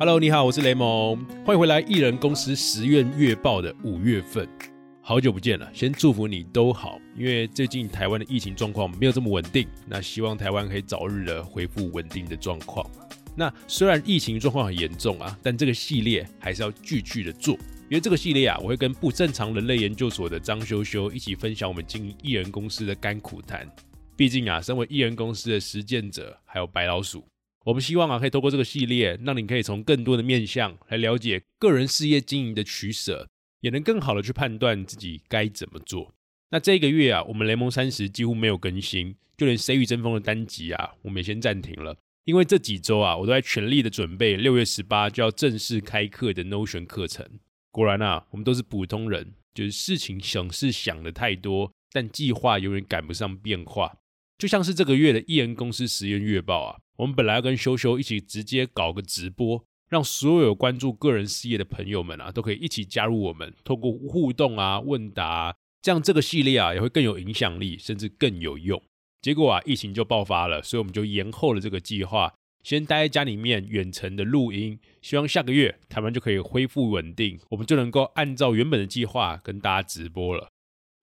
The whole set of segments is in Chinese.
Hello，你好，我是雷蒙，欢迎回来艺人公司十月月报的五月份。好久不见了，先祝福你都好，因为最近台湾的疫情状况没有这么稳定，那希望台湾可以早日的恢复稳定的状况。那虽然疫情状况很严重啊，但这个系列还是要继续的做，因为这个系列啊，我会跟不正常人类研究所的张修修一起分享我们经营艺人公司的甘苦谈。毕竟啊，身为艺人公司的实践者，还有白老鼠。我们希望啊，可以透过这个系列，让你可以从更多的面向来了解个人事业经营的取舍，也能更好的去判断自己该怎么做。那这个月啊，我们雷蒙三十几乎没有更新，就连《谁与争锋》的单集啊，我们也先暂停了，因为这几周啊，我都在全力的准备六月十八就要正式开课的 Notion 课程。果然啊，我们都是普通人，就是事情想事想的太多，但计划永远赶不上变化。就像是这个月的艺人公司实验月报啊。我们本来要跟修修一起直接搞个直播，让所有关注个人事业的朋友们啊，都可以一起加入我们，透过互动啊、问答，这样这个系列啊也会更有影响力，甚至更有用。结果啊，疫情就爆发了，所以我们就延后了这个计划，先待在家里面远程的录音，希望下个月台湾就可以恢复稳定，我们就能够按照原本的计划跟大家直播了。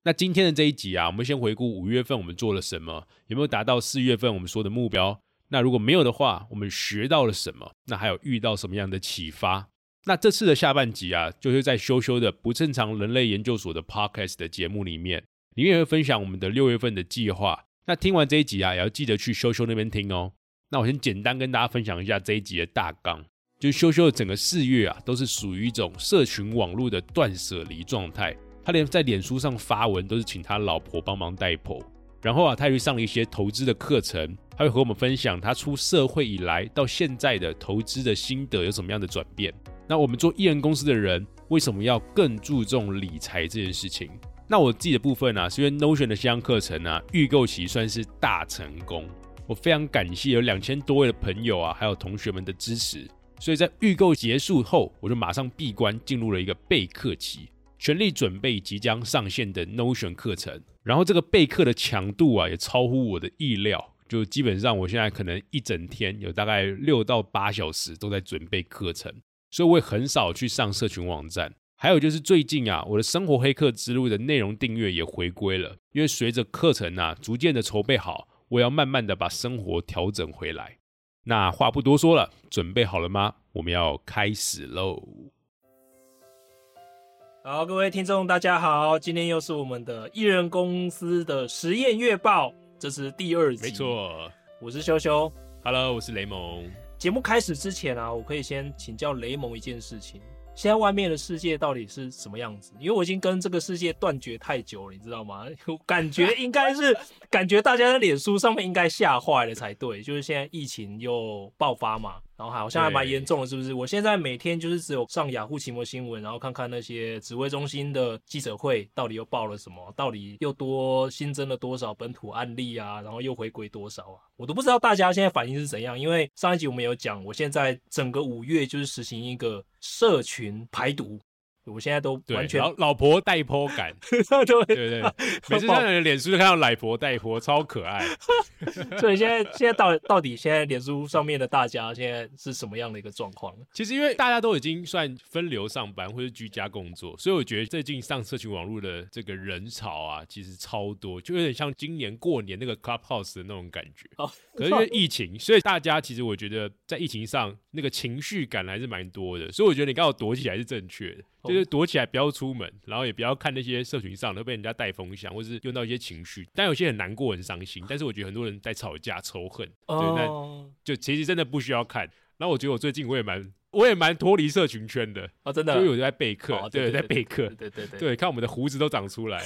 那今天的这一集啊，我们先回顾五月份我们做了什么，有没有达到四月份我们说的目标？那如果没有的话，我们学到了什么？那还有遇到什么样的启发？那这次的下半集啊，就是在修修的不正常人类研究所的 podcast 的节目里面，里面会分享我们的六月份的计划。那听完这一集啊，也要记得去修修那边听哦。那我先简单跟大家分享一下这一集的大纲，就是修修的整个四月啊，都是属于一种社群网络的断舍离状态。他连在脸书上发文都是请他老婆帮忙代播。然后啊，他去上了一些投资的课程，他会和我们分享他出社会以来到现在的投资的心得有什么样的转变。那我们做艺人公司的人为什么要更注重理财这件事情？那我自己的部分呢，是因为 Notion 的线上课程啊，预购期算是大成功。我非常感谢有两千多位的朋友啊，还有同学们的支持。所以在预购结束后，我就马上闭关进入了一个备课期，全力准备即将上线的 Notion 课程。然后这个备课的强度啊，也超乎我的意料。就基本上，我现在可能一整天有大概六到八小时都在准备课程，所以我也很少去上社群网站。还有就是最近啊，我的生活黑客之路的内容订阅也回归了，因为随着课程啊逐渐的筹备好，我要慢慢的把生活调整回来。那话不多说了，准备好了吗？我们要开始喽！好，各位听众，大家好，今天又是我们的艺人公司的实验月报，这是第二集。没错，我是修修，Hello，我是雷蒙。节目开始之前啊，我可以先请教雷蒙一件事情：现在外面的世界到底是什么样子？因为我已经跟这个世界断绝太久了，你知道吗？感觉应该是，感觉大家的脸书上面应该吓坏了才对，就是现在疫情又爆发嘛。然后好像还蛮严重的，是不是？我现在每天就是只有上雅虎奇摩新闻，然后看看那些指挥中心的记者会到底又报了什么，到底又多新增了多少本土案例啊，然后又回归多少啊，我都不知道大家现在反应是怎样。因为上一集我们有讲，我现在整个五月就是实行一个社群排毒。我现在都完全老老婆带坡感，对对对，每次看到脸书就看到奶婆带坡，超可爱。所以现在现在到到底现在脸书上面的大家现在是什么样的一个状况？其实因为大家都已经算分流上班或者居家工作，所以我觉得最近上社群网络的这个人潮啊，其实超多，就有点像今年过年那个 Clubhouse 的那种感觉。哦，可是因为疫情，所以大家其实我觉得在疫情上那个情绪感还是蛮多的，所以我觉得你刚好躲起来是正确的。就是躲起来，不要出门，然后也不要看那些社群上都被人家带风向，或是用到一些情绪。但有些很难过、很伤心。但是我觉得很多人在吵架、仇恨，对，那就其实真的不需要看。然后我觉得我最近我也蛮，我也蛮脱离社群圈的，啊，真的就，有在备课哦，对，对在备课对，对对对，对，看我们的胡子都长出来，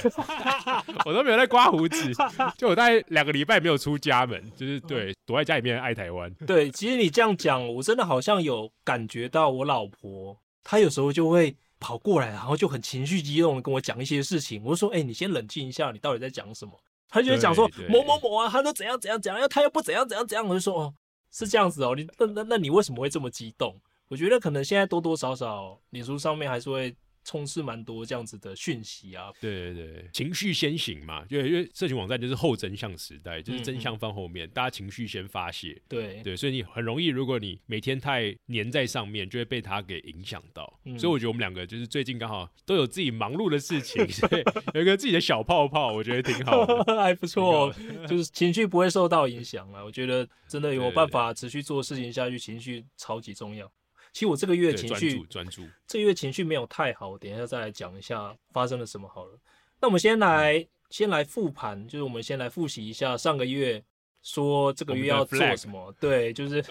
我都没有在刮胡子，就我大概两个礼拜没有出家门，就是对，躲在家里面爱台湾。对，其实你这样讲，我真的好像有感觉到我老婆，她有时候就会跑过来，然后就很情绪激动的跟我讲一些事情。我就说：“哎、你先冷静一下，你到底在讲什么？”他就会讲说某某某啊，他都怎样怎样怎样，他又不怎样怎样怎样。我就说：“哦，是这样子哦，你那那那你为什么会这么激动？”我觉得可能现在多多少少，脸书上面还是会充斥蛮多这样子的讯息啊。对对对，情绪先行嘛，就因为社群网站就是后真相时代，就是嗯真相放后面，大家情绪先发泄。对，对，所以你很容易，如果你每天太黏在上面，就会被它给影响到。嗯所以我觉得我们两个就是最近刚好都有自己忙碌的事情，所 以有一个自己的小泡泡，我觉得挺好的。还不错哦，就是情绪不会受到影响啊。我觉得真的有对办法持续做事情下去，情绪超级重要。其实我这个月情绪注专注。这个月情绪没有太好，我等一下再来讲一下发生了什么好了。那我们先来先来复盘，就是我们先来复习一下上个月说这个月要做什么，对，就是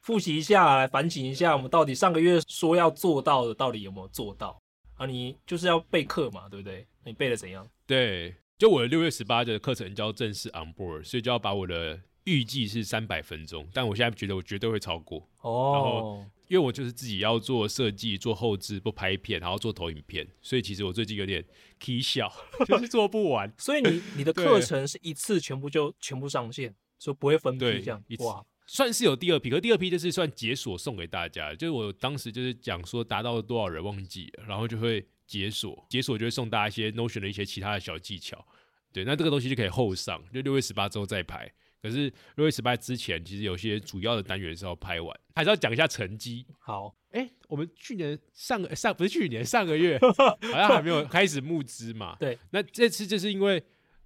复习一下，来反省一下我们到底上个月说要做到的，到底有没有做到啊？你就是要备课嘛，对不对？你备的怎样？对，就我的六月十八的课程就要正式 on board，所以就要把我的预计是三百分钟，但我现在觉得我绝对会超过，哦，因为我就是自己要做设计、做后置、不拍片，然后做投影片，所以其实我最近有点 k 笑，就是做不完。所以你你的课程是一次全部就全部上线，所以不会分批对这样哇，算是有第二批，可第二批就是算解锁送给大家，就是我当时就是讲说达到了多少人忘记了，然后就会解锁，解锁就会送大家一些 Notion 的一些其他的小技巧。对，那这个东西就可以后上，就六月十八之后再拍。可是六月十八之前，其实有些主要的单元是要拍完，还是要讲一下成绩。好，哎、我们去年上个上不是去年上个月 好像还没有开始募资嘛？对，那这次就是因为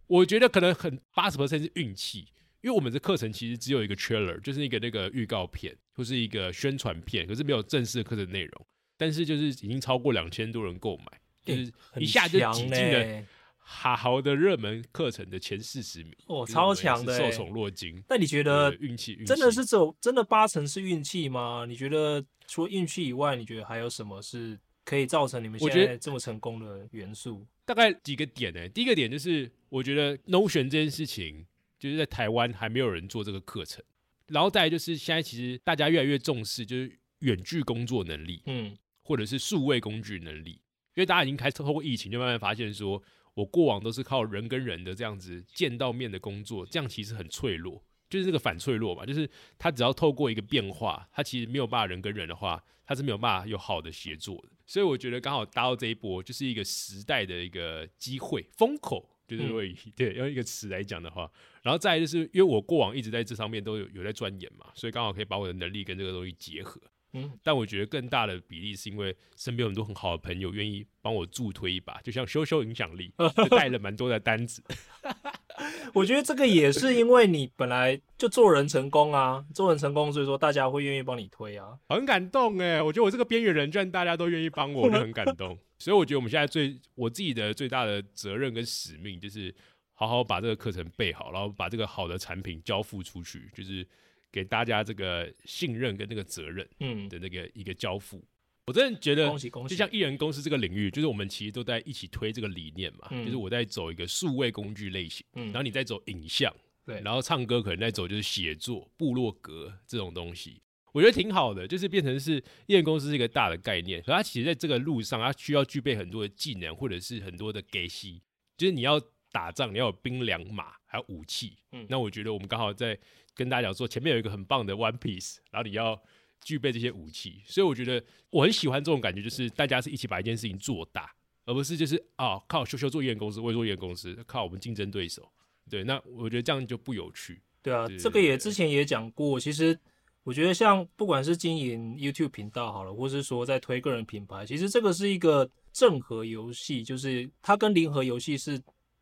我觉得可能很八十 percent 是运气，因为我们的课程其实只有一个 trailer，就是一个那个预告片或是一个宣传片，可是没有正式的课程内容。但是就是已经超过两千多人购买，就是一下就挤进了呢好好的热门课程的前四十名，哦，超强的欸。受宠若惊。那你觉得运气真的是走真的八成是运气吗？你觉得除了运气以外，你觉得还有什么是可以造成你们现在这么成功的元素？大概几个点呢、第一个点就是，我觉得 Notion 这件事情，就是在台湾还没有人做这个课程。然后再来就是，现在其实大家越来越重视，就是远距工作能力，嗯，或者是数位工具能力。因为大家已经开始透过疫情，就慢慢发现说，我过往都是靠人跟人的这样子见到面的工作，这样其实很脆弱，就是这个反脆弱嘛，就是他只要透过一个变化，他其实没有办法人跟人的话，他是没有办法有好的协作的。所以我觉得刚好搭到这一波，就是一个时代的一个机会，风口。就是如果以、对用一个词来讲的话，然后再来就是因为我过往一直在这上面都有有在钻研嘛，所以刚好可以把我的能力跟这个东西结合。嗯，但我觉得更大的比例是因为身边有很多很好的朋友愿意帮我助推一把，就像修修影响力，就带了蛮多的单子。我觉得这个也是因为你本来就做人成功啊，做人成功，所以说大家会愿意帮你推啊。很感动哎，我觉得我这个边缘人，居然大家都愿意帮我，我就很感动。所以我觉得我们现在最我自己的最大的责任跟使命，就是好好把这个课程备好，然后把这个好的产品交付出去，就是给大家这个信任跟那个责任嗯，的那个一个交付。我真的觉得恭喜恭喜！就像艺人公司这个领域，就是我们其实都在一起推这个理念嘛，嗯。就是我在走一个数位工具类型，嗯。然后你在走影像，对。然后唱歌可能在走就是写作、部落格这种东西，我觉得挺好的，就是变成是艺人公司是一个大的概念，可它其实在这个路上，它需要具备很多的技能，或者是很多的给息，就是你要打仗，你要有兵粮马，还有武器。嗯那我觉得我们刚好在跟大家讲说，前面有一个很棒的 One Piece，然后你要具备这些武器，所以我觉得我很喜欢这种感觉，就是大家是一起把一件事情做大，而不是就是啊靠修修做艺人公司，我也做艺人公司，靠我们竞争对手。对，那我觉得这样就不有趣。对啊，这个也之前也讲过。其实我觉得像不管是经营 YouTube 频道好了，或是说在推个人品牌，其实这个是一个正和游戏，就是它跟零和游戏是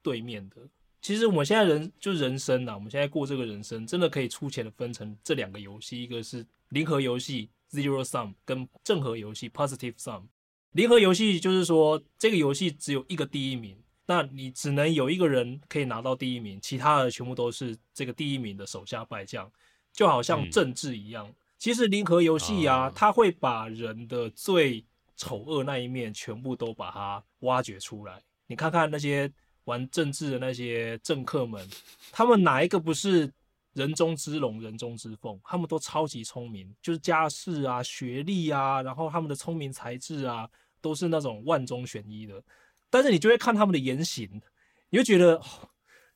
对面的。其实我们现在人就人生啊，我们现在过这个人生，真的可以粗浅的分成这两个游戏，一个是零和游戏 （zero sum） 跟正和游戏 （positive sum）。零和游戏就是说，这个游戏只有一个第一名，那你只能有一个人可以拿到第一名，其他的全部都是这个第一名的手下败将，就好像嗯政治一样。其实零和游戏啊啊，它会把人的最丑恶那一面全部都把它挖掘出来。你看看那些玩政治的那些政客们，他们哪一个不是人中之龙、人中之凤？他们都超级聪明，就是家世啊、学历啊，然后他们的聪明才智啊，都是那种万中选一的。但是你就会看他们的言行，你就觉得、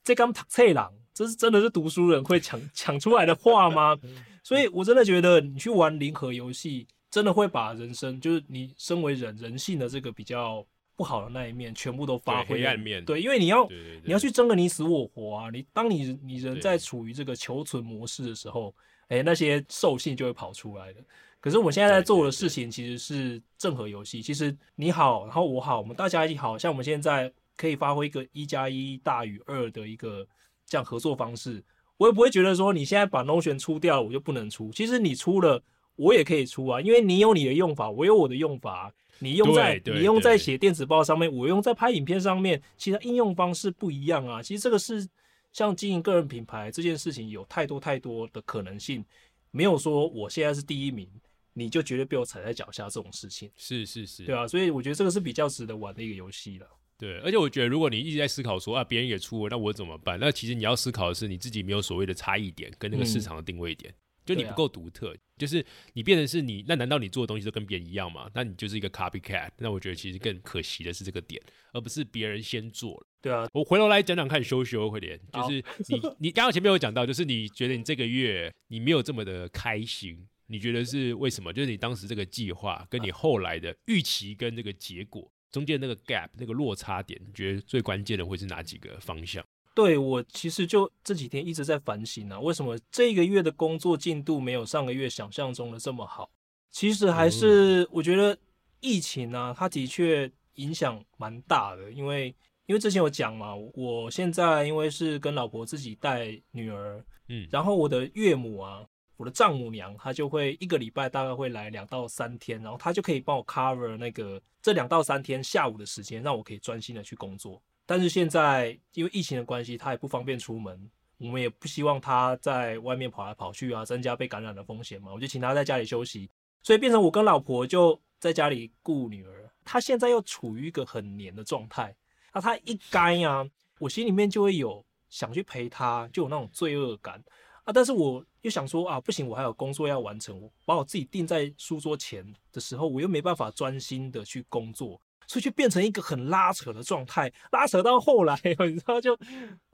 这刚读册郎，这是真的是读书人会讲讲出来的话吗？所以我真的觉得你去玩零和游戏，真的会把人生，就是你身为人人性的这个比较不好的那一面，全部都发挥暗面对，因为你要你要去争个你死我活啊！你当你你人在处于这个求存模式的时候，哎、那些兽性就会跑出来的。可是我现在在做的事情其实是正和游戏，其实你好，然后我好，我们大家一起好，像我们现在可以发挥一个一加一大于二的一个这样合作方式。我也不会觉得说你现在把 Notion 出掉了，我就不能出。其实你出了，我也可以出啊，因为你有你的用法，我有我的用法。你用在你用在写电子报上面，我用在拍影片上面，其实应用方式不一样啊。其实这个是像经营个人品牌这件事情，有太多太多的可能性，没有说我现在是第一名，你就绝对被我踩在脚下这种事情，是是是，对啊。所以我觉得这个是比较值得玩的一个游戏了。对，而且我觉得，如果你一直在思考说啊，别人也出了，那我怎么办？那其实你要思考的是你自己没有所谓的差异点跟那个市场的定位点，就你不够独特，就是你变成是你，那难道你做的东西都跟别人一样吗？那你就是一个 copycat。那我觉得其实更可惜的是这个点，而不是别人先做了。对啊，我回头来讲讲看，修修会点，就是你 你刚刚前面有讲到，就是你觉得你这个月你没有这么的开心，你觉得是为什么？就是你当时这个计划跟你后来的预期跟这个结果中间那个 gap 那个落差点，你觉得最关键的会是哪几个方向？对我其实就这几天一直在反省啊，为什么这个月的工作进度没有上个月想象中的这么好？其实还是我觉得疫情啊，它的确影响蛮大的，因为因为之前有讲嘛，我现在因为是跟老婆自己带女儿，嗯，然后我的岳母啊，我的丈母娘，她就会一个礼拜大概会来两到三天，然后她就可以帮我 cover 那个这两到三天下午的时间，让我可以专心的去工作。但是现在因为疫情的关系，她也不方便出门，我们也不希望她在外面跑来跑去啊，增加被感染的风险嘛，我就请她在家里休息，所以变成我跟老婆就在家里顾女儿。她现在又处于一个很黏的状态，那她一该啊，我心里面就会有想去陪她，就有那种罪恶感。啊，但是我又想说啊，不行，我还有工作要完成，我把我自己定在书桌前的时候，我又没办法专心的去工作，所以就变成一个很拉扯的状态，拉扯到后来，你知道就，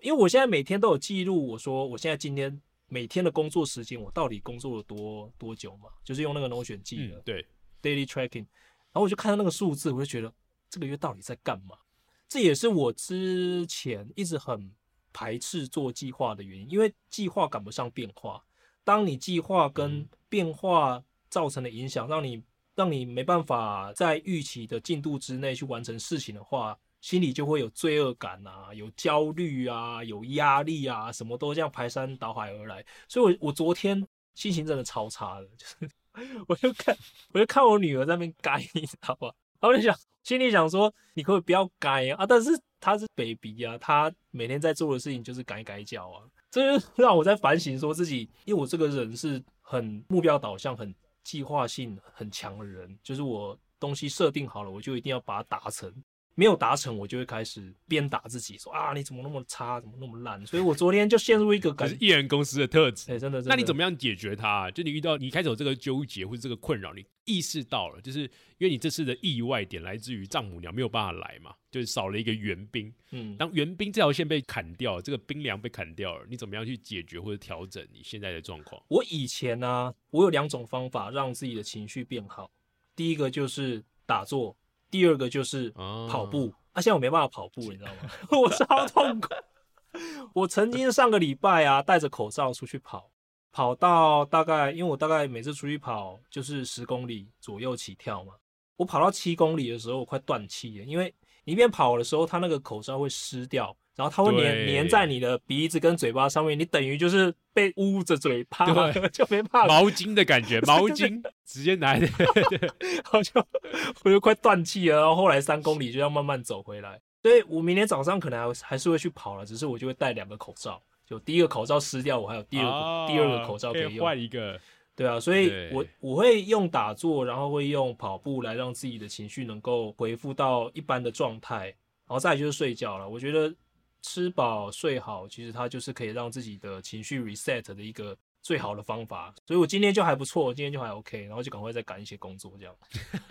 因为我现在每天都有记录，我说我现在今天每天的工作时间，我到底工作了多多久嘛，就是用那个 Notion 记的、嗯，对，daily tracking，然后我就看到那个数字，我就觉得这个月到底在干嘛？这也是我之前一直很排斥做计划的原因，因为计划赶不上变化。当你计划跟变化造成的影响，让你让你没办法在预期的进度之内去完成事情的话，心里就会有罪恶感啊，有焦虑啊，有压力啊，什么都这样排山倒海而来。所以我我昨天心情真的超差的，就是 我就看我就看我女儿在那边改，你知道吧？然后就想，心里想说，你可不可以不要改啊？啊，但是她是 baby 啊，她每天在做的事情就是改改脚啊，这就让我在反省说自己，因为我这个人是很目标导向、很计划性很强的人，就是我东西设定好了，我就一定要把它达成。没有达成，我就会开始鞭打自己，说啊，你怎么那么差，怎么那么烂？所以我昨天就陷入一个感这是，艺人公司的特质。哎、真的，那你怎么？么样解决它、就你遇到你开始有这个纠结或者这个困扰，你意识到了，就是因为你这次的意外点来自于丈母娘没有办法来嘛，就是少了一个援兵。嗯，当援兵这条线被砍掉，这个兵粮被砍掉了，你怎么样去解决或者调整你现在的状况？我以前呢、我有两种方法让自己的情绪变好。第一个就是打坐，第二个就是啊跑步。啊，现在我没办法跑步，你知道吗？我超痛苦。我曾经上个礼拜啊，戴着口罩出去跑，跑到大概，因为我大概每次出去跑就是十公里左右起跳嘛。我跑到七公里的时候，我快断气了，因为你一边跑的时候，它那个口罩会湿掉，然后它会粘对粘在你的鼻子跟嘴巴上面，你等于就是被捂着嘴巴，对就没办法 毛巾的感觉，毛巾直接拿来，我就我就快断气了，然后后来三公里就要慢慢走回来，所以我明天早上可能还还是会去跑了，只是我就会戴两个口罩，就第一个口罩湿掉，我还有第二个、哦第二个口罩可可以用。换一个。对啊，所以我我会用打坐，然后会用跑步来让自己的情绪能够恢复到一般的状态，然后再来就是睡觉了。我觉得吃饱睡好，其实它就是可以让自己的情绪 reset 的一个最好的方法。所以我今天就还不错，今天就还 OK，然后就赶快再赶一些工作这样。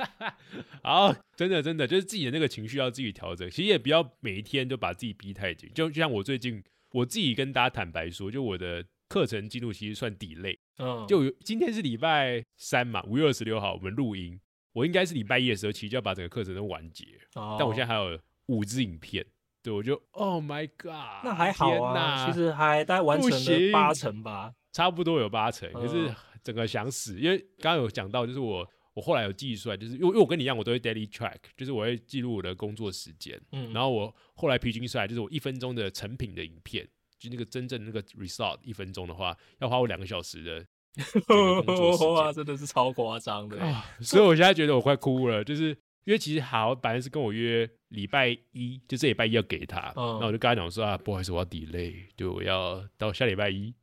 好，真的真的就是自己的那个情绪要自己调整，其实也不要每一天都把自己逼太紧。就就像我最近，我自己跟大家坦白说，就我的课程进度其实算 delay，嗯，就今天是礼拜三嘛，五月二十六号我们录音，我应该是礼拜一的时候其实就要把整个课程都完结，哦但我现在还有五支影片，对我就 Oh my God，那还好天啊，其实还大概完成了八成吧。差不多有八成，可是嗯整个想死，因为刚刚有讲到，就是我我后来有记出来，就是因为因为我跟你一样，我都会 daily track，就是我会记录我的工作时间，嗯，然后我后来平均出来，就是我一分钟的成品的影片，就那个真正那个 result 一分钟的话，要花我两个小时的 哇，真的是超夸张的。啊，所以我现在觉得我快哭了，就是因为其实好本来是跟我约礼拜一，就这礼拜一要给他，嗯那我就跟他讲说啊，不好意思，我要 delay，就我要到下礼拜一。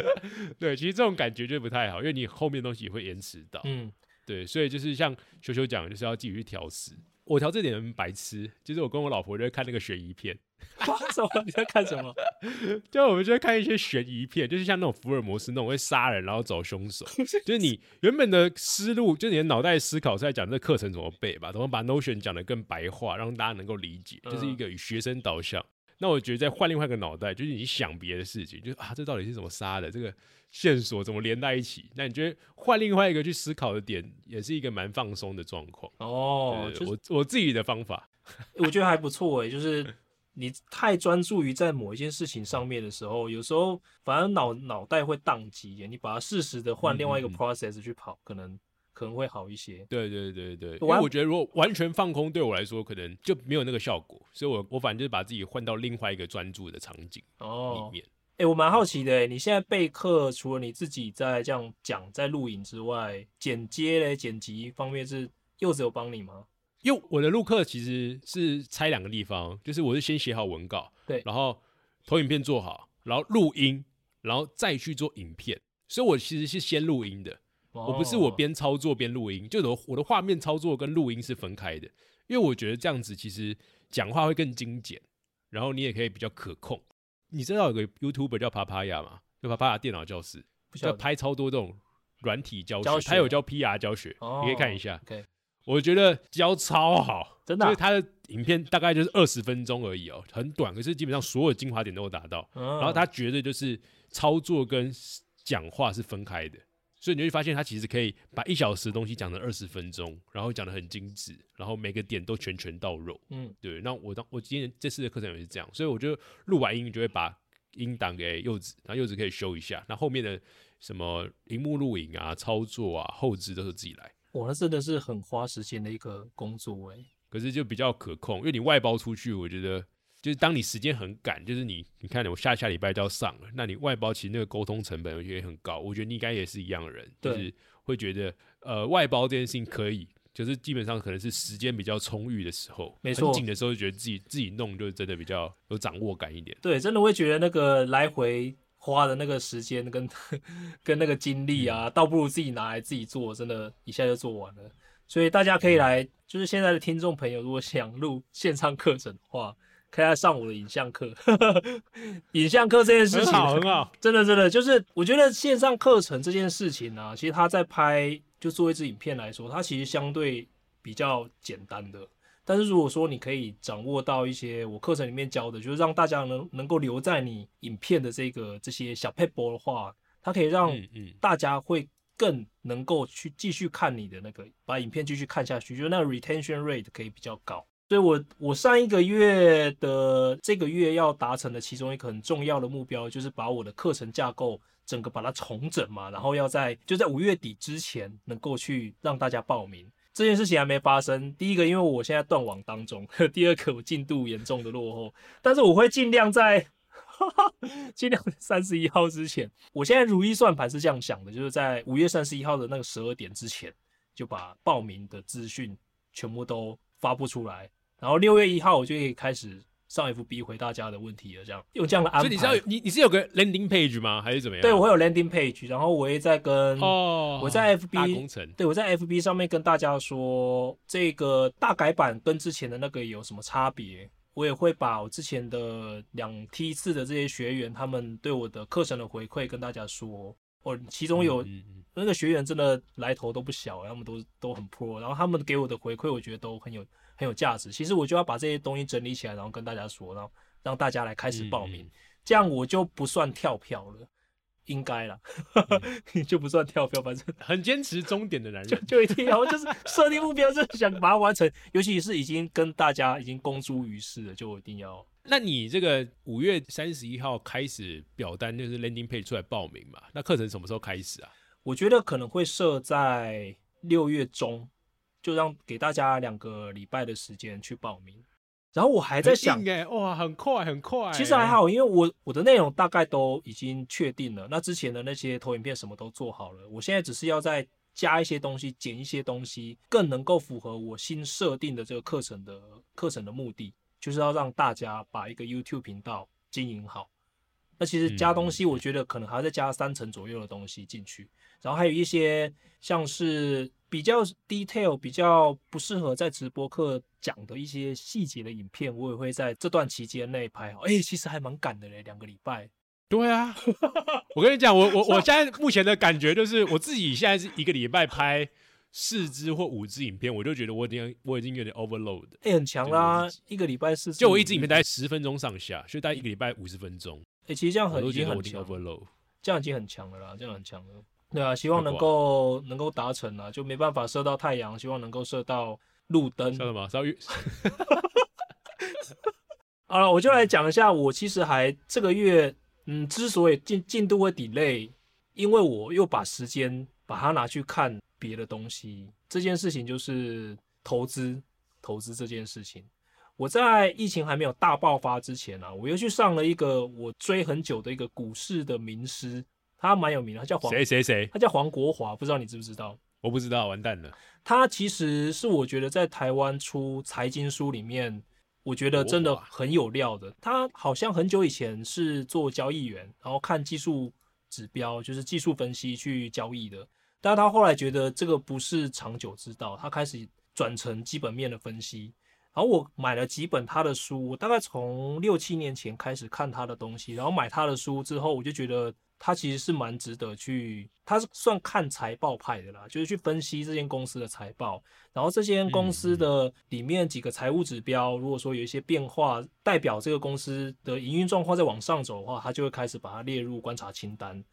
对，其实这种感觉就不太好，因为你后面的东西也会延迟到。嗯，对，所以就是像球球讲，就是要自己去调试。我调这点很白痴，就是我跟我老婆就会看那个悬疑片，什么？你在看什么？就我们就会看一些悬疑片，就是像那种福尔摩斯那种会杀人然后找凶手，就是你原本的思路，就是你的脑袋思考是在讲这课程怎么背吧，怎么把 Notion 讲的更白话，让大家能够理解，就是一个以学生导向。那我觉得再换另外一个脑袋，就是你想别的事情，就是啊，这到底是怎么杀的？这个线索怎么连在一起？那你觉得换另外一个去思考的点，也是一个蛮放松的状况。哦，就是我我自己的方法。我觉得还不错诶，就是你太专注于在某一件事情上面的时候，有时候反而脑脑袋会宕机耶，你把它适时的换另外一个 process 去跑，可能可能会好一些。对对对对，因为我觉得如果完全放空，对我来说可能就没有那个效果，所以我我反正就是把自己换到另外一个专注的场景里哦，面。哎、我蛮好奇的诶，你现在备课除了你自己在这样讲在录影之外，剪接嘞、剪辑方面是柚子有帮你吗？因为我的录课其实是拆两个地方，就是我是先写好文稿，对然后投影片做好，然后录音，然后再去做影片，所以我其实是先录音的，我不是我哦边操作边录音，就我的我的画面操作跟录音是分开的，因为我觉得这样子其实讲话会更精简，然后你也可以比较可控。你知道有个 YouTuber 叫帕帕亚吗？就帕帕亚电脑教室，不晓得就拍超多这种软体教学，他有教 PR 教学，哦你可以看一下。我觉得教超好，真的啊就是他的影片大概就是二十分钟而已哦，很短，可是基本上所有精华点都有达到。嗯，然后他绝对就是操作跟讲话是分开的，所以你会发现他其实可以把一小时的东西讲成二十分钟，然后讲的很精致，然后每个点都拳拳到肉。嗯对，那我当我今天这次的课程也是这样，所以我就录完音就会把音档给柚子，然后柚子可以修一下，那后面的什么荧幕录影啊、操作啊、后置都是自己来。哇那真的是很花时间的一个工作诶。可是就比较可控，因为你外包出去，我觉得就是当你时间很赶，就是你你看我下下礼拜就要上了，那你外包其实那个沟通成本也很高。我觉得你应该也是一样的人，就是会觉得呃外包这件事情可以，就是基本上可能是时间比较充裕的时候，没错紧的时候就觉得自己自己弄就是真的比较有掌握感一点。对，真的会觉得那个来回花的那个时间跟 跟那个精力啊，倒不如自己拿来自己做，真的一下就做完了。所以大家可以来，就是现在的听众朋友，如果想录线上课程的话，可以来上我的影像课。影像课这件事很情，好很好，真的真的就是，我觉得线上课程这件事情啊，其实他在拍就做一支影片来说，它其实相对比较简单的。但是如果说你可以掌握到一些我课程里面教的，就是让大家能能够留在你影片的这个这些小 p a p e 的话，它可以让大家会更能够去继续看你的那个，把影片继续看下去，就是那个 retention rate 可以比较高。所以我我上一个月的这个月要达成的其中一个很重要的目标，就是把我的课程架构整个把它重整嘛，然后要在就在五月底之前能够去让大家报名。这件事情还没发生。第一个，因为我现在断网当中；第二个，我进度严重的落后。但是我会尽量在哈哈 尽量三十一号之前。我现在如意算盘是这样想的，就是在五月三十一号的那个十二点之前，就把报名的资讯全部都发布出来。然后六月一号我就可以开始上 FB 回大家的问题了，这样用这样的安排。所以你是要有你你是有个 landing page 吗？还是怎么样？对我会有 landing page，然后我也在跟哦，我在 FB 工程对我在 FB 上面跟大家说，这个大改版跟之前的那个有什么差别？我也会把我之前的两梯次的这些学员他们对我的课程的回馈跟大家说。我其中有那个学员真的来头都不小，他们都都很 pro，然后他们给我的回馈，我觉得都很有很有价值。其实我就要把这些东西整理起来，然后跟大家说，然后让大家来开始报名，这样我就不算跳票了，应该啦，就不算跳票，反正很坚持终点的男就人。就一定要就是设定目标，就是想把它完成，尤其是已经跟大家已经公诸于世了，就一定要。那你这个五月三十一号开始表单就是 landing page 出来报名嘛？那课程什么时候开始啊？我觉得可能会设在六月中，就让给大家两个礼拜的时间去报名。然后我还在想哇，很快很快。其实还，好，因为我我的内容大概都已经确定了，那之前的那些投影片什么都做好了，我现在只是要再加一些东西，剪一些东西，更能够符合我新设定的这个课程的课程的目的，就是要让大家把一个 YouTube 频道经营好。那其实加东西，我觉得可能还要再加三成左右的东西进去，然后还有一些像是比较 detail、比较不适合在直播课讲的一些细节的影片，我也会在这段期间内拍好。哎、其实还蛮赶的嘞，两个礼拜。对啊，我跟你讲，我我我现在目前的感觉就是，我自己现在是一个礼拜拍四支或五支影片，我就觉得我已经我已经有点 overload 了。哎、很强啦，一个礼拜四，就我一支影片大概十分钟上下，所以大概一个礼拜五十分钟，哎、其实这样很已经经很强。这样已经很强了啦，这样很强了。对啊，希望能太够能够达成啊，就没办法射到太阳，希望能够射到路灯。叫什么？稍微好了，我就来讲一下，我其实还这个月，嗯，之所以进进度会 delay，因为我又把时间把它拿去看别的东西。这件事情就是投资，投资这件事情。我在疫情还没有大爆发之前啊，我又去上了一个我追很久的一个股市的名师，他蛮有名的，他叫黄，谁谁谁？他叫黄国华，不知道你知不知道？我不知道，完蛋了。他其实是我觉得在台湾出财经书里面，我觉得真的很有料的。他好像很久以前是做交易员，然后看技术指标，就是技术分析去交易的。但他后来觉得这个不是长久之道，他开始转成基本面的分析。然后我买了几本他的书，我大概从六七年前开始看他的东西，然后买他的书之后，我就觉得他其实是蛮值得去，他是算看财报派的啦，就是去分析这间公司的财报，然后这间公司的里面几个财务指标，如果说有一些变化，代表这个公司的营运状况在往上走的话，他就会开始把它列入观察清单。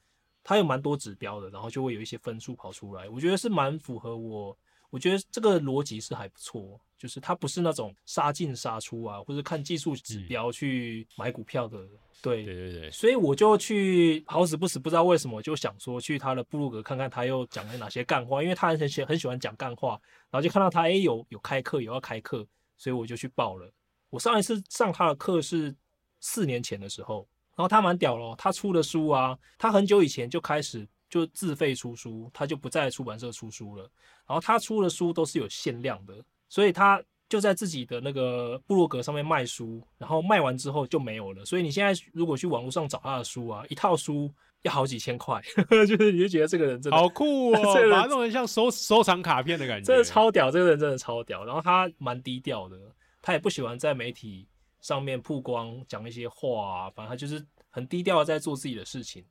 它有蛮多指标的，然后就会有一些分数跑出来，我觉得是蛮符合我，我觉得这个逻辑是还不错，就是他不是那种杀进杀出啊，或者看技术指标去买股票的，对对对对，所以我就去好死不死，不知道为什么就想说去他的部落格看看他又讲了哪些干话，因为他很喜很喜欢讲干话，然后就看到他诶有有开课有要开课，所以我就去报了。我上一次上他的课是四年前的时候，然后他蛮屌咯，他出的书啊，他很久以前就开始就自费出书，他就不在出版社出书了，然后他出的书都是有限量的，所以他就在自己的那个部落格上面卖书，然后卖完之后就没有了。所以你现在如果去网络上找他的书啊，一套书要好几千块，就是你就觉得这个人真的好酷哦，这个把它弄成像收收藏卡片的感觉，真的超屌，这个人真的超屌。然后他蛮低调的，他也不喜欢在媒体上面曝光讲一些话啊，反正他就是很低调的在做自己的事情。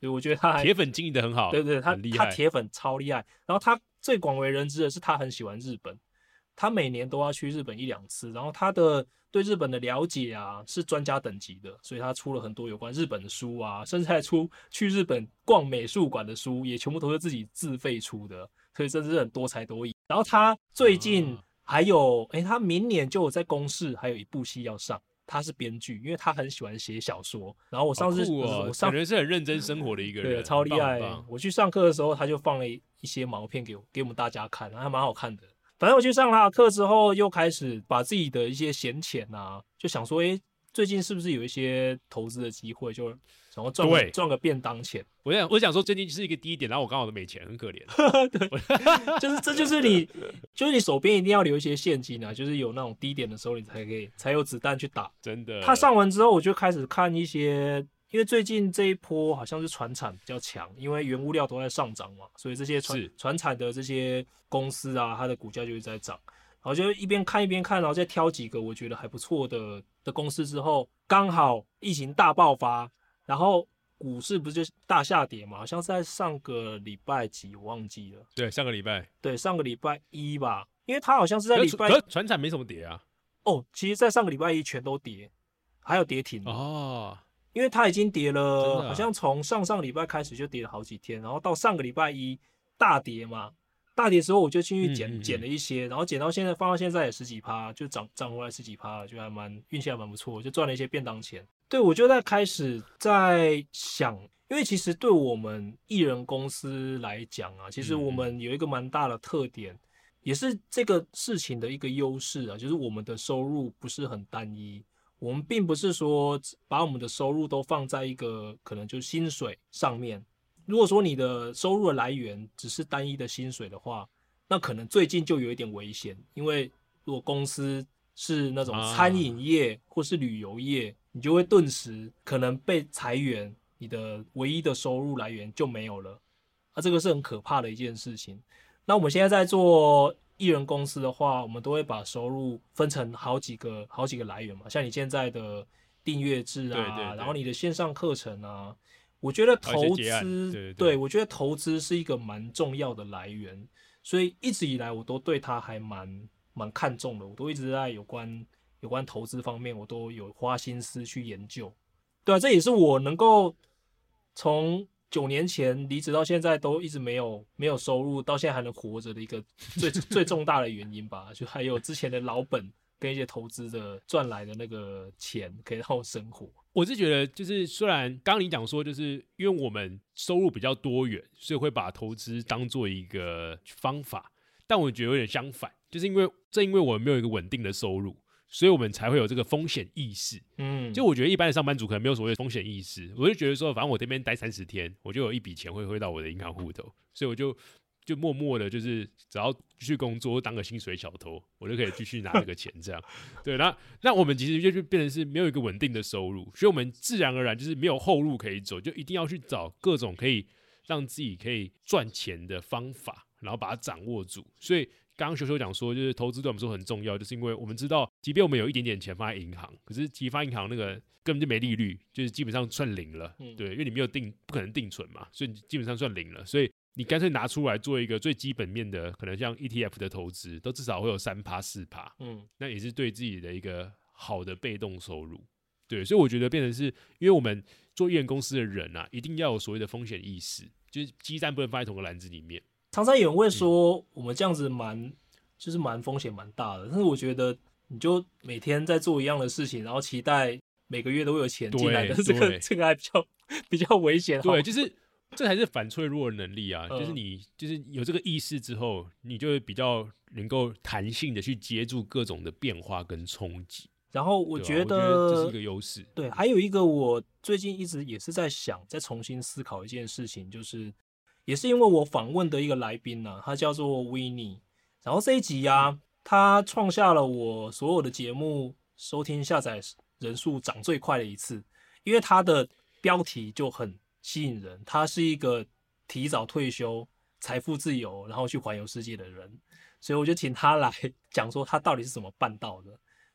所以我觉得他还铁粉经营的很好，对对，他。他铁粉超厉害。然后他最广为人知的是，他很喜欢日本，他每年都要去日本一两次。然后他的对日本的了解啊，是专家等级的，所以他出了很多有关日本的书啊，甚至还出去日本逛美术馆的书，也全部都是自己自费出的，所以真的是很多才多艺。然后他最近啊还有，诶，他明年就有在公视还有一部戏要上。他是编剧，因为他很喜欢写小说。然后我上次、哦我上感觉是很认真生活的一个人，对，超厉害棒棒。我去上课的时候，他就放了一一些毛片给我给我们大家看，还蛮好看的。反正我去上他的课之后，又开始把自己的一些闲钱啊，就想说，诶，最近是不是有一些投资的机会？就想要赚个赚个便当钱，我想我想说最近是一个低点，然后我刚好都没钱，很可怜。对就是这就是你，就是你手边一定要留一些现金啊，就是有那种低点的时候，你才可以才有子弹去打。真的。他上完之后，我就开始看一些，因为最近这一波好像是船产比较强，因为原物料都在上涨嘛，所以这些船是船产的这些公司啊，它的股价就一直在涨。然后就一边看一边看，然后再挑几个我觉得还不错的的公司之后，刚好疫情大爆发，然后股市不是就大下跌嘛？好像是在上个礼拜几我忘记了，对上个礼拜，对，上个礼拜一吧，因为它好像是在可是礼拜可是船产没什么跌啊。哦，其实，在上个礼拜一全都跌，还有跌停哦，因为它已经跌了，啊好像从上上礼拜开始就跌了好几天，然后到上个礼拜一大跌嘛，大跌之后我就进去捡嗯嗯嗯捡了一些，然后捡到现在放到现在也十几趴，就涨涨回来十几趴，就还蛮运气还蛮不错，就赚了一些便当钱。对我就在开始在想，因为其实对我们艺人公司来讲啊，其实我们有一个蛮大的特点。也是这个事情的一个优势啊，就是我们的收入不是很单一，我们并不是说把我们的收入都放在一个可能就是薪水上面。如果说你的收入的来源只是单一的薪水的话，那可能最近就有一点危险，因为如果公司是那种啊餐饮业或是旅游业，你就会顿时可能被裁员，你的唯一的收入来源就没有了，啊，这个是很可怕的一件事情。那我们现在在做艺人公司的话，我们都会把收入分成好几个好几个来源嘛，像你现在的订阅制啊，对对对然后你的线上课程啊，我觉得投资，对我觉得投资是一个蛮重要的来源，所以一直以来我都对它还蛮蛮看重的，我都一直在有关有关投资方面，我都有花心思去研究。对啊，这也是我能够从九年前离职到现在都一直没有没有收入，到现在还能活着的一个最 最重大的原因吧。就还有之前的老本跟一些投资的赚来的那个钱，可以让我生活。我是觉得，就是虽然刚刚你讲说，就是因为我们收入比较多元，所以会把投资当做一个方法，但我觉得有点相反，就是因为正因为我们没有一个稳定的收入，所以我们才会有这个风险意识。嗯，就我觉得一般的上班族可能没有所谓的风险意识，我就觉得说，反正我这边待三十天，我就有一笔钱会汇到我的银行户头，所以我就就默默的，就是只要继续工作，当个薪水小偷，我就可以继续拿这个钱，这样。对，那那我们其实就就变成是没有一个稳定的收入，所以我们自然而然就是没有后路可以走，就一定要去找各种可以让自己可以赚钱的方法，然后把它掌握住。所以刚刚修修讲说，就是投资对我们说很重要，就是因为我们知道，即便我们有一点点钱放在银行，可是其实放银行那个根本就没利率，就是基本上算零了。嗯对，因为你没有定，不可能定存嘛，所以你基本上算零了。所以你干脆拿出来做一个最基本面的，可能像 ETF 的投资，都至少会有三趴四趴，嗯那也是对自己的一个好的被动收入。对，所以我觉得变成是因为我们做艺人公司的人啊，一定要有所谓的风险意识，就是鸡蛋不能放在同个篮子里面。常常有人会说我们这样子蛮就是蛮风险蛮大的，但是我觉得你就每天在做一样的事情，然后期待每个月都会有钱进来的，对这个这个还比较 比较危险。对，就是这才是反脆弱的能力啊！嗯就是你就是有这个意识之后，你就会比较能够弹性的去接住各种的变化跟冲击。然后我觉得这是一个优势。对，还有一个我最近一直也是在想，再重新思考一件事情，就是也是因为我访问的一个来宾呢、他叫做 i e 然后这一集呀、他创下了我所有的节目收听下载人数涨最快的一次，因为他的标题就很吸引人，他是一个提早退休、财富自由，然后去环游世界的人，所以我就请他来讲说他到底是怎么办到的。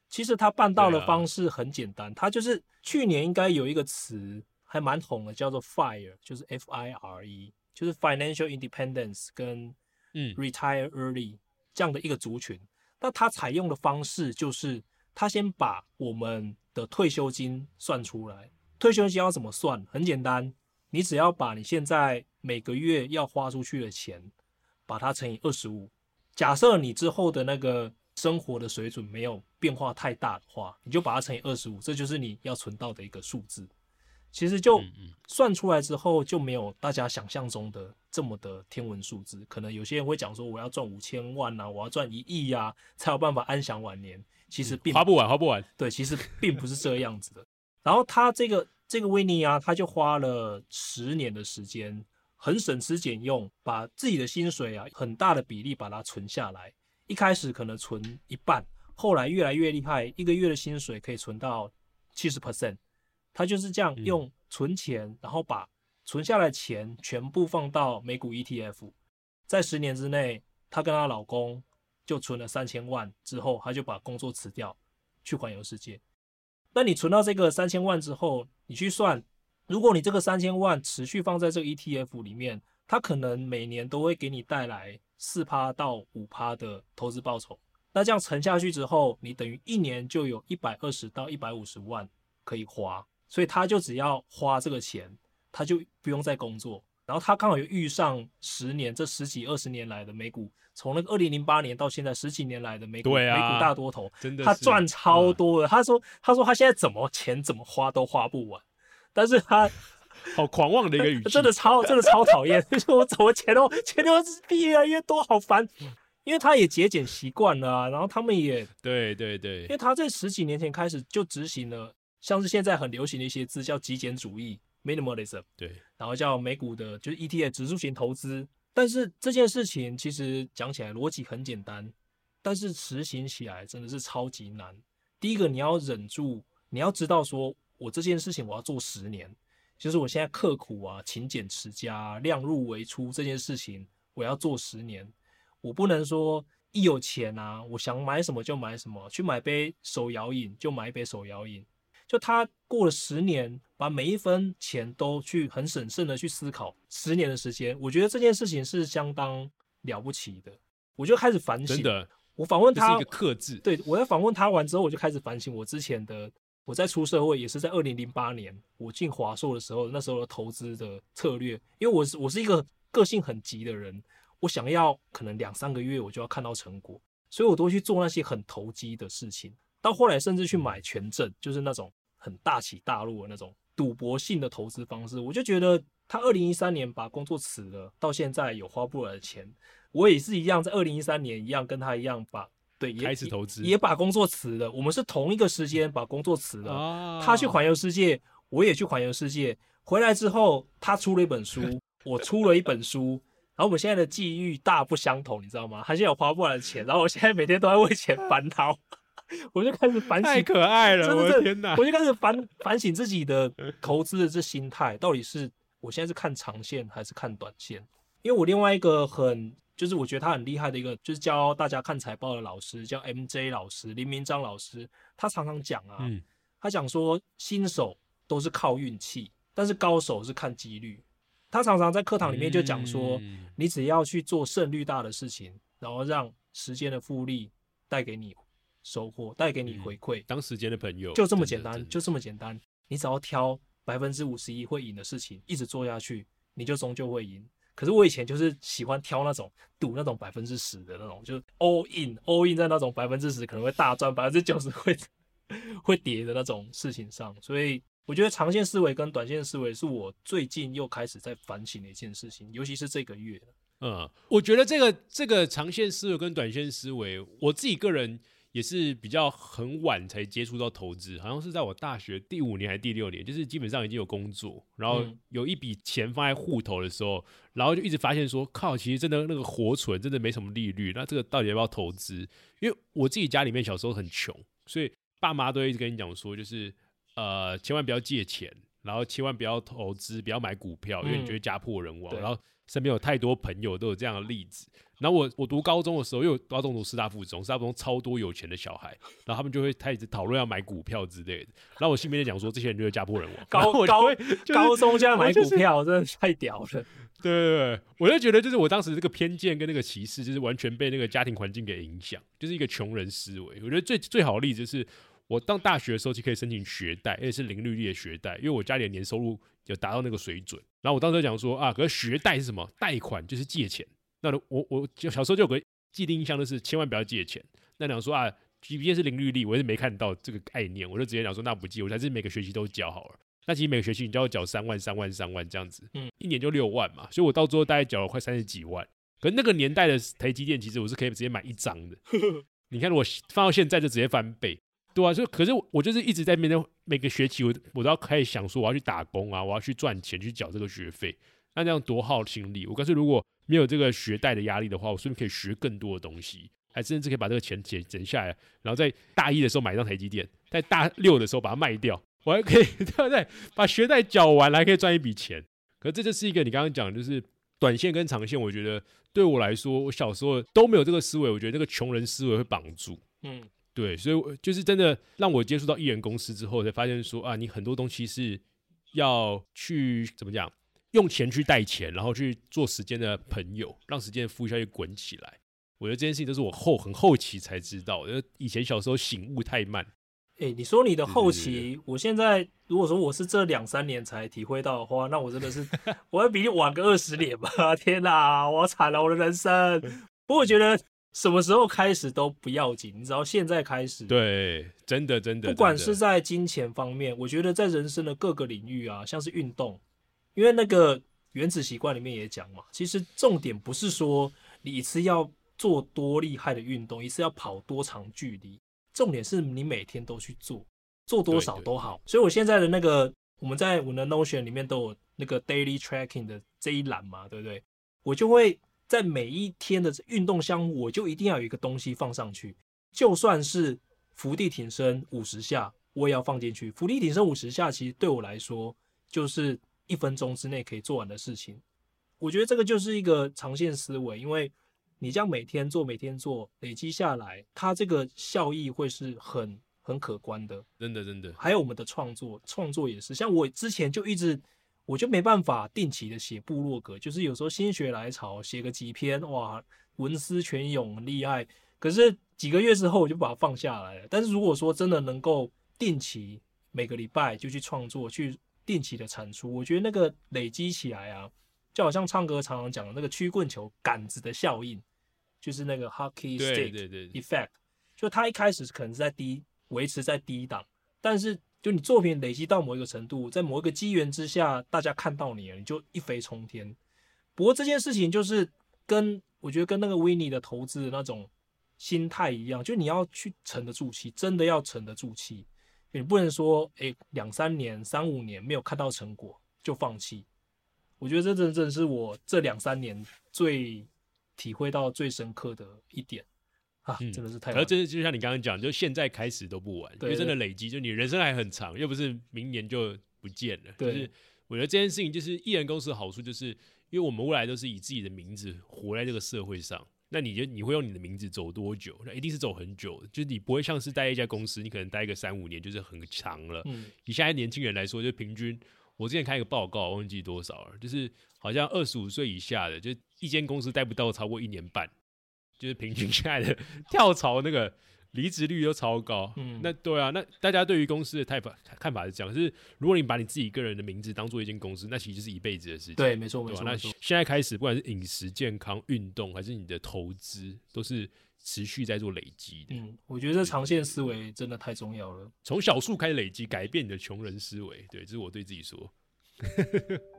其实他办到的方式很简单，他就是去年应该有一个词还蛮红的，叫做 FIRE，就是 F I R E，就是 Financial Independence 跟嗯 Retire Early 这样的一个族群。那他采用的方式就是，他先把我们的退休金算出来。退休金要怎么算？很简单，你只要把你现在每个月要花出去的钱，把它乘以二十五。假设你之后的那个生活的水准没有变化太大的话，你就把它乘以二十五，这就是你要存到的一个数字。其实就算出来之后，就没有大家想象中的这么的天文数字。可能有些人会讲说，我要赚五千万啊，我要赚一亿呀，才有办法安享晚年。其实并花不完，花不完。对，其实并不是这样子的。然后他这个这个维尼啊，他就花了十年的时间，很省吃俭用，把自己的薪水啊很大的比例把它存下来。一开始可能存一半，后来越来越厉害，一个月的薪水可以存到七十 percent。他就是这样用存钱，然后把存下来钱全部放到美股 ETF，在十年之内，她跟她老公就存了三千万，之后她就把工作辞掉，去环游世界。那你存到这个三千万之后，你去算，如果你这个三千万持续放在这个 ETF 里面，它可能每年都会给你带来四趴到五趴的投资报酬。那这样存下去之后，你等于一年就有一百二十到一百五十万可以花，所以他就只要花这个钱，他就不用再工作。然后他刚好又遇上十年这十几二十年来的美股，从那个二零零八年到现在十几年来的美股美股大多头，真的他赚超多的。他说他说他现在怎么钱怎么花都花不完，但是他 好狂妄的一个语气，真的超真的超讨厌。就说我怎么钱都钱都越来越多，好烦。因为他也节俭习惯了啊，然后他们也对对对，因为他在十几年前开始就执行了，像是现在很流行的一些字叫极简主义。minimalism 对，然后叫美股的，就是 ETF 指数型投资。但是这件事情其实讲起来逻辑很简单，但是实行起来真的是超级难。第一个你要忍住，你要知道说我这件事情我要做十年，就是我现在刻苦啊、勤俭持家、量入为出这件事情我要做十年，我不能说一有钱啊，我想买什么就买什么，去买杯手摇饮就买一杯手摇饮。就他过了十年，把每一分钱都去很审慎的去思考，十年的时间，我觉得这件事情是相当了不起的。我就开始反省，真的，我访问他是一个克制。对我在访问他完之后，我就开始反省我之前的，我在出社会也是在二零零八年我进华硕的时候，那时候的投资的策略，因为我是我是一个个性很急的人，我想要可能两三个月我就要看到成果，所以我都去做那些很投机的事情，到后来甚至去买权证，就是那种。很大起大落的那种赌博性的投资方式，我就觉得他二零一三年把工作辞了，到现在有花不完的钱，我也是一样，在二零一三年一样跟他一样把对也开始投资，也把工作辞了。我们是同一个时间把工作辞了，他去环游世界，我也去环游世界。回来之后，他出了一本书，我出了一本书，然后我们现在的际遇大不相同，你知道吗？他现在有花不完的钱，然后我现在每天都在为钱烦恼。我就开始反省，太可爱了，我的天哪！我就开始反反省自己的投资的这心态，到底是我现在是看长线还是看短线？因为我另外一个很就是我觉得他很厉害的一个，就是教大家看财报的老师，叫 MJ 老师林明章老师，他常常讲啊，他讲说新手都是靠运气，但是高手是看几率。他常常在课堂里面就讲说，你只要去做胜率大的事情，然后让时间的复利带给你。收获带给你回馈，当时间的朋友就这么简单，就这么简单。你只要挑百分之五十一会赢的事情，一直做下去，你就终究会赢。可是我以前就是喜欢挑那种赌那种百分之十的那种，就是 all in all in 在那种百分之十可能会大赚，百分之九十会 会跌的那种事情上。所以我觉得长线思维跟短线思维是我最近又开始在反省的一件事情，尤其是这个月。嗯，我觉得这个这个长线思维跟短线思维，我自己个人。也是比较很晚才接触到投资，好像是在我大学第五年还是第六年，就是基本上已经有工作，然后有一笔钱放在户头的时候，然后就一直发现说，靠，其实真的那个活存真的没什么利率，那这个到底要不要投资？因为我自己家里面小时候很穷，所以爸妈都一直跟你讲说，就是呃，千万不要借钱，然后千万不要投资，不要买股票，因为你觉得家破人亡，然后。身边有太多朋友都有这样的例子。然后我我读高中的时候，因为高中读师大附中，师大附中超多有钱的小孩，然后他们就会开始讨论要买股票之类的。然后我心里面讲说，这些人就是家破人亡。高高高中就要买股票，真的太屌了。对对对，我就觉得就是我当时这个偏见跟那个歧视，就是完全被那个家庭环境给影响，就是一个穷人思维。我觉得最最好的例子是我当大学的时候就可以申请学贷，而且是零利率的学贷，因为我家里的年收入有达到那个水准。然后我当时讲说啊，可是学贷是什么？贷款就是借钱。那我我就小时候就有个既定印象，就是千万不要借钱。那讲说啊，即便是零利率，我也是没看到这个概念，我就直接讲说那不借，我还是每个学期都交好了。那其实每个学期你就要缴三万、三万、三万这样子，嗯，一年就六万嘛。所以我到最后大概缴了快三十几万。可是那个年代的台积电，其实我是可以直接买一张的。你看我放到现在就直接翻倍，对啊，就可是我就是一直在面对每个学期我我都要开始想说我要去打工啊，我要去赚钱去缴这个学费，那这样多耗心力。我干脆如果没有这个学贷的压力的话，我顺便可以学更多的东西，还甚至可以把这个钱减减下来，然后在大一的时候买一张台积电，在大六的时候把它卖掉，我还可以 对不对？把学贷缴完，还可以赚一笔钱。可这就是一个你刚刚讲的，就是短线跟长线，我觉得对我来说，我小时候都没有这个思维，我觉得那个穷人思维会绑住。嗯，对，所以就是真的让我接触到艺人公司之后，才发现说啊，你很多东西是要去怎么讲？用钱去带钱，然后去做时间的朋友，让时间的负效去滚起来。我觉得这件事情都是我后很后期才知道，因为以前小时候醒悟太慢。哎，你说你的后期，我现在如果说我是这两三年才体会到的话，那我真的是 我要比你晚个二十年吧？天哪，我惨了，我的人生。不过我觉得什么时候开始都不要紧，你只要现在开始，对，真的真的，不管是在金钱方面，我觉得在人生的各个领域啊，像是运动。因为那个原子习惯里面也讲嘛，其实重点不是说你一次要做多厉害的运动，一次要跑多长距离，重点是你每天都去做，做多少都好。所以我现在的那个，我们在我的 Notion 里面都有那个 Daily Tracking 的这一栏嘛，对不对？我就会在每一天的运动项目，我就一定要有一个东西放上去，就算是伏地挺身五十下，我也要放进去。伏地挺身五十下，其实对我来说就是。一分钟之内可以做完的事情，我觉得这个就是一个长线思维，因为你这样每天做、每天做，累积下来，它这个效益会是很很可观的。真的，真的。还有我们的创作，创作也是，像我之前就一直，我就没办法定期的写部落格，就是有时候心血来潮写个几篇，哇，文思泉涌，厉害。可是几个月之后我就把它放下来了。但是如果说真的能够定期每个礼拜就去创作，去。定期的产出，我觉得那个累积起来啊，就好像唱歌常常讲的那个曲棍球杆子的效应，就是那个 hockey stick effect。就它一开始可能是在低，维持在低档，但是就你作品累积到某一个程度，在某一个机缘之下，大家看到你了，你就一飞冲天。不过这件事情就是跟我觉得跟那个维尼的投资的那种心态一样，就你要去沉得住气，真的要沉得住气。你不能说，哎，两三年、三五年没有看到成果就放弃。我觉得这真正是我这两三年最体会到最深刻的一点啊，真的是太。而这就像你刚刚讲，就现在开始都不晚，因为真的累积，就你人生还很长，又不是明年就不见了。就是我觉得这件事情，就是艺人公司的好处，就是因为我们未来都是以自己的名字活在这个社会上。那你就你会用你的名字走多久？那一定是走很久，就是你不会像是待一家公司，你可能待个三五年就是很长了。嗯，以现在年轻人来说，就平均，我之前看一个报告，忘记多少了，就是好像二十五岁以下的，就一间公司待不到超过一年半，就是平均下来的跳槽那个。离职率都超高，嗯，那对啊，那大家对于公司的看法看法是这样，是如果你把你自己个人的名字当做一间公司，那其实是一辈子的事情。对，没错，没错。那现在开始，不管是饮食、健康、运动，还是你的投资，都是持续在做累积的。嗯，我觉得这长线思维真的太重要了。从小数开始累积，改变你的穷人思维。对，这是我对自己说。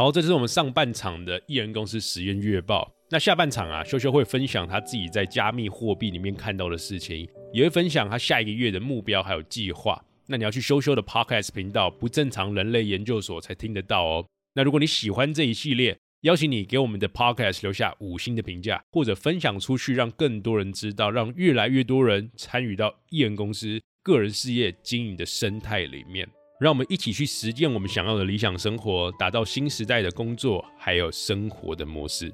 好，这是我们上半场的艺人公司实验月报。那下半场啊，修修会分享他自己在加密货币里面看到的事情，也会分享他下一个月的目标还有计划。那你要去修修的 Podcast 频道“不正常人类研究所”才听得到哦。那如果你喜欢这一系列，邀请你给我们的 Podcast 留下五星的评价，或者分享出去，让更多人知道，让越来越多人参与到艺人公司个人事业经营的生态里面。让我们一起去实践我们想要的理想生活，达到新时代的工作还有生活的模式。